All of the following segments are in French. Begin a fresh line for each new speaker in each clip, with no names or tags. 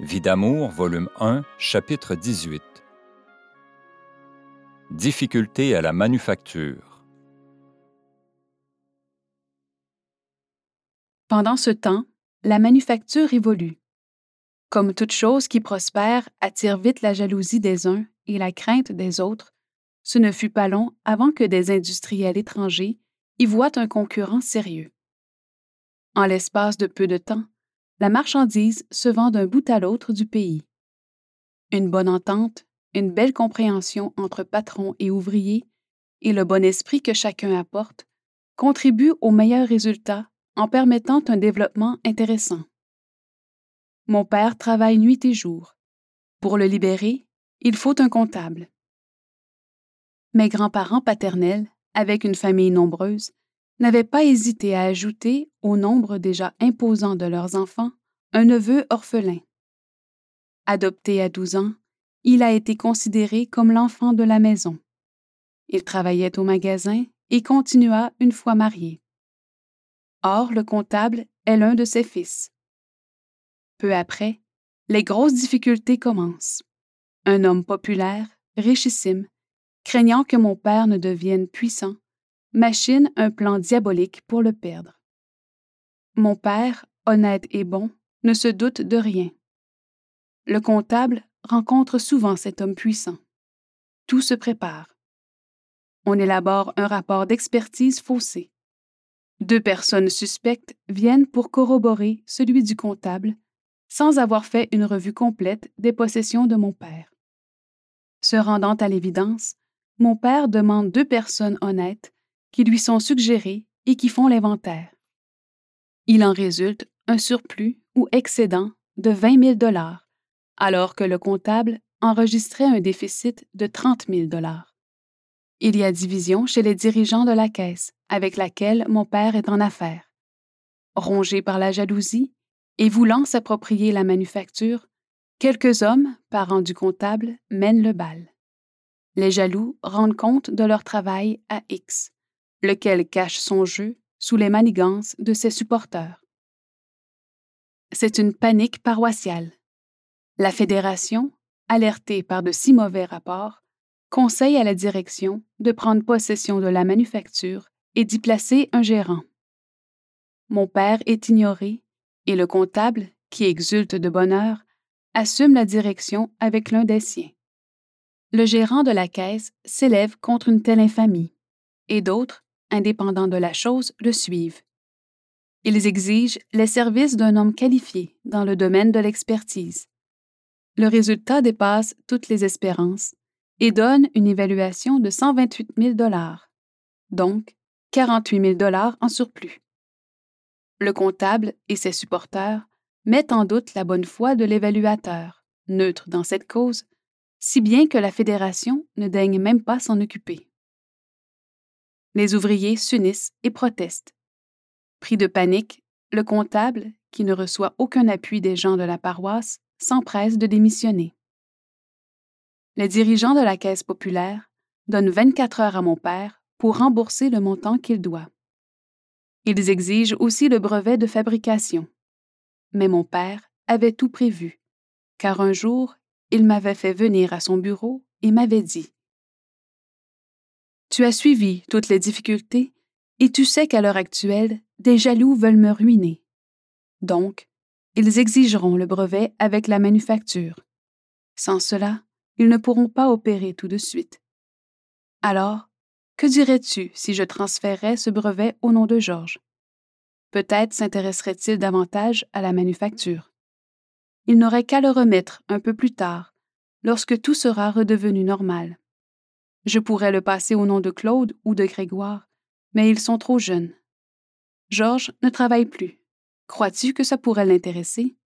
Vie d'amour, volume 1, chapitre 18. Difficultés à la manufacture.
Pendant ce temps, la manufacture évolue. Comme toute chose qui prospère attire vite la jalousie des uns et la crainte des autres, ce ne fut pas long avant que des industriels étrangers y voient un concurrent sérieux. En l'espace de peu de temps, la marchandise se vend d'un bout à l'autre du pays. Une bonne entente, une belle compréhension entre patrons et ouvriers, et le bon esprit que chacun apporte, contribuent au meilleur résultat en permettant un développement intéressant. Mon père travaille nuit et jour. Pour le libérer, il faut un comptable. Mes grands-parents paternels, avec une famille nombreuse, n'avaient pas hésité à ajouter, au nombre déjà imposant de leurs enfants, un neveu orphelin. Adopté à 12 ans, il a été considéré comme l'enfant de la maison. Il travaillait au magasin et continua une fois marié. Or, le comptable est l'un de ses fils. Peu après, les grosses difficultés commencent. Un homme populaire, richissime, craignant que mon père ne devienne puissant, machine un plan diabolique pour le perdre. Mon père, honnête et bon, ne se doute de rien. Le comptable rencontre souvent cet homme puissant. Tout se prépare. On élabore un rapport d'expertise faussé. Deux personnes suspectes viennent pour corroborer celui du comptable sans avoir fait une revue complète des possessions de mon père. Se rendant à l'évidence, mon père demande deux personnes honnêtes qui lui sont suggérées et qui font l'inventaire. Il en résulte un surplus ou excédent de 20 000 dollars, alors que le comptable enregistrait un déficit de 30 000 dollars. Il y a division chez les dirigeants de la caisse avec laquelle mon père est en affaires. Rongé par la jalousie et voulant s'approprier la manufacture, quelques hommes, parents du comptable, mènent le bal. Les jaloux rendent compte de leur travail à X lequel cache son jeu sous les manigances de ses supporters. C'est une panique paroissiale. La Fédération, alertée par de si mauvais rapports, conseille à la direction de prendre possession de la manufacture et d'y placer un gérant. Mon père est ignoré et le comptable, qui exulte de bonheur, assume la direction avec l'un des siens. Le gérant de la caisse s'élève contre une telle infamie, et d'autres, indépendants de la chose, le suivent. Ils exigent les services d'un homme qualifié dans le domaine de l'expertise. Le résultat dépasse toutes les espérances et donne une évaluation de 128 000 donc 48 000 en surplus. Le comptable et ses supporters mettent en doute la bonne foi de l'évaluateur, neutre dans cette cause, si bien que la Fédération ne daigne même pas s'en occuper. Les ouvriers s'unissent et protestent. Pris de panique, le comptable, qui ne reçoit aucun appui des gens de la paroisse, s'empresse de démissionner. Les dirigeants de la Caisse populaire donnent 24 heures à mon père pour rembourser le montant qu'il doit. Ils exigent aussi le brevet de fabrication. Mais mon père avait tout prévu, car un jour, il m'avait fait venir à son bureau et m'avait dit tu as suivi toutes les difficultés et tu sais qu'à l'heure actuelle, des jaloux veulent me ruiner. Donc, ils exigeront le brevet avec la manufacture. Sans cela, ils ne pourront pas opérer tout de suite. Alors, que dirais-tu si je transférais ce brevet au nom de Georges? Peut-être s'intéresserait-il davantage à la manufacture. Il n'aurait qu'à le remettre un peu plus tard, lorsque tout sera redevenu normal. Je pourrais le passer au nom de Claude ou de Grégoire, mais ils sont trop jeunes. Georges ne travaille plus. Crois-tu que ça pourrait l'intéresser?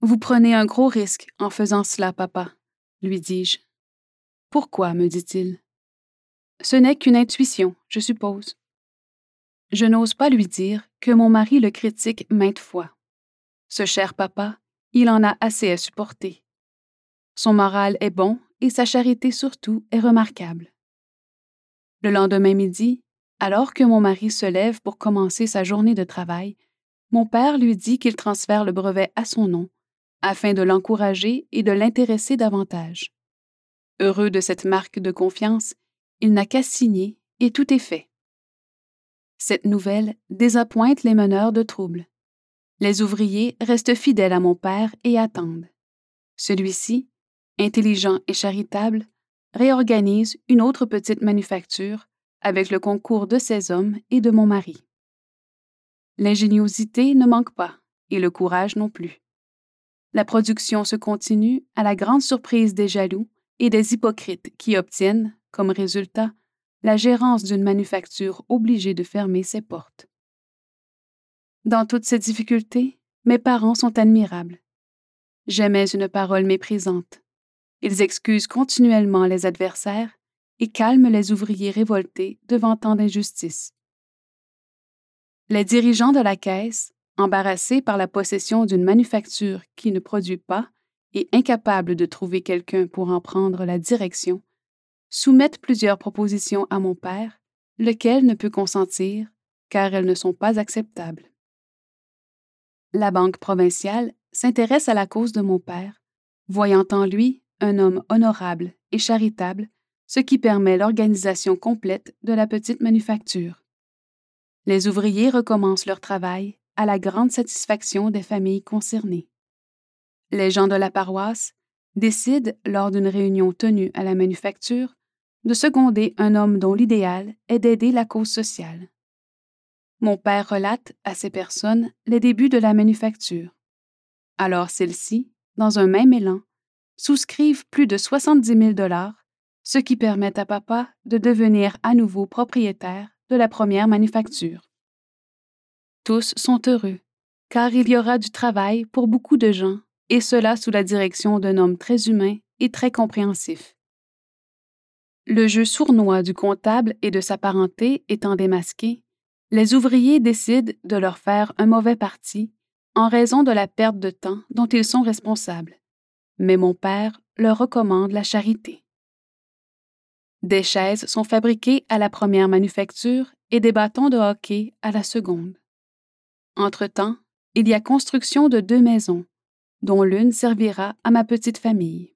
Vous prenez un gros risque en faisant cela, papa, lui dis-je. Pourquoi? me dit-il? Ce n'est qu'une intuition, je suppose. Je n'ose pas lui dire que mon mari le critique maintes fois. Ce cher papa, il en a assez à supporter. Son moral est bon et sa charité surtout est remarquable. Le lendemain midi, alors que mon mari se lève pour commencer sa journée de travail, mon père lui dit qu'il transfère le brevet à son nom afin de l'encourager et de l'intéresser davantage. Heureux de cette marque de confiance, il n'a qu'à signer et tout est fait. Cette nouvelle désappointe les meneurs de troubles. Les ouvriers restent fidèles à mon père et attendent. Celui-ci, intelligent et charitable, réorganise une autre petite manufacture avec le concours de ses hommes et de mon mari. L'ingéniosité ne manque pas et le courage non plus. La production se continue à la grande surprise des jaloux et des hypocrites qui obtiennent, comme résultat, la gérance d'une manufacture obligée de fermer ses portes. Dans toutes ces difficultés, mes parents sont admirables. J'aimais une parole méprisante. Ils excusent continuellement les adversaires et calment les ouvriers révoltés devant tant d'injustice. Les dirigeants de la caisse, embarrassés par la possession d'une manufacture qui ne produit pas et incapables de trouver quelqu'un pour en prendre la direction, soumettent plusieurs propositions à mon père, lequel ne peut consentir, car elles ne sont pas acceptables. La Banque provinciale s'intéresse à la cause de mon père, voyant en lui un homme honorable et charitable, ce qui permet l'organisation complète de la petite manufacture. Les ouvriers recommencent leur travail à la grande satisfaction des familles concernées. Les gens de la paroisse décident, lors d'une réunion tenue à la manufacture, de seconder un homme dont l'idéal est d'aider la cause sociale. Mon père relate à ces personnes les débuts de la manufacture. Alors celles-ci, dans un même élan, souscrivent plus de 70 000 dollars, ce qui permet à papa de devenir à nouveau propriétaire de la première manufacture. Tous sont heureux, car il y aura du travail pour beaucoup de gens, et cela sous la direction d'un homme très humain et très compréhensif. Le jeu sournois du comptable et de sa parenté étant démasqué, les ouvriers décident de leur faire un mauvais parti en raison de la perte de temps dont ils sont responsables. Mais mon père leur recommande la charité. Des chaises sont fabriquées à la première manufacture et des bâtons de hockey à la seconde. Entre-temps, il y a construction de deux maisons, dont l'une servira à ma petite famille.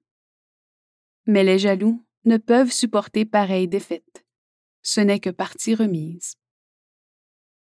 Mais les jaloux ne peuvent supporter pareille défaite. Ce n'est que partie remise.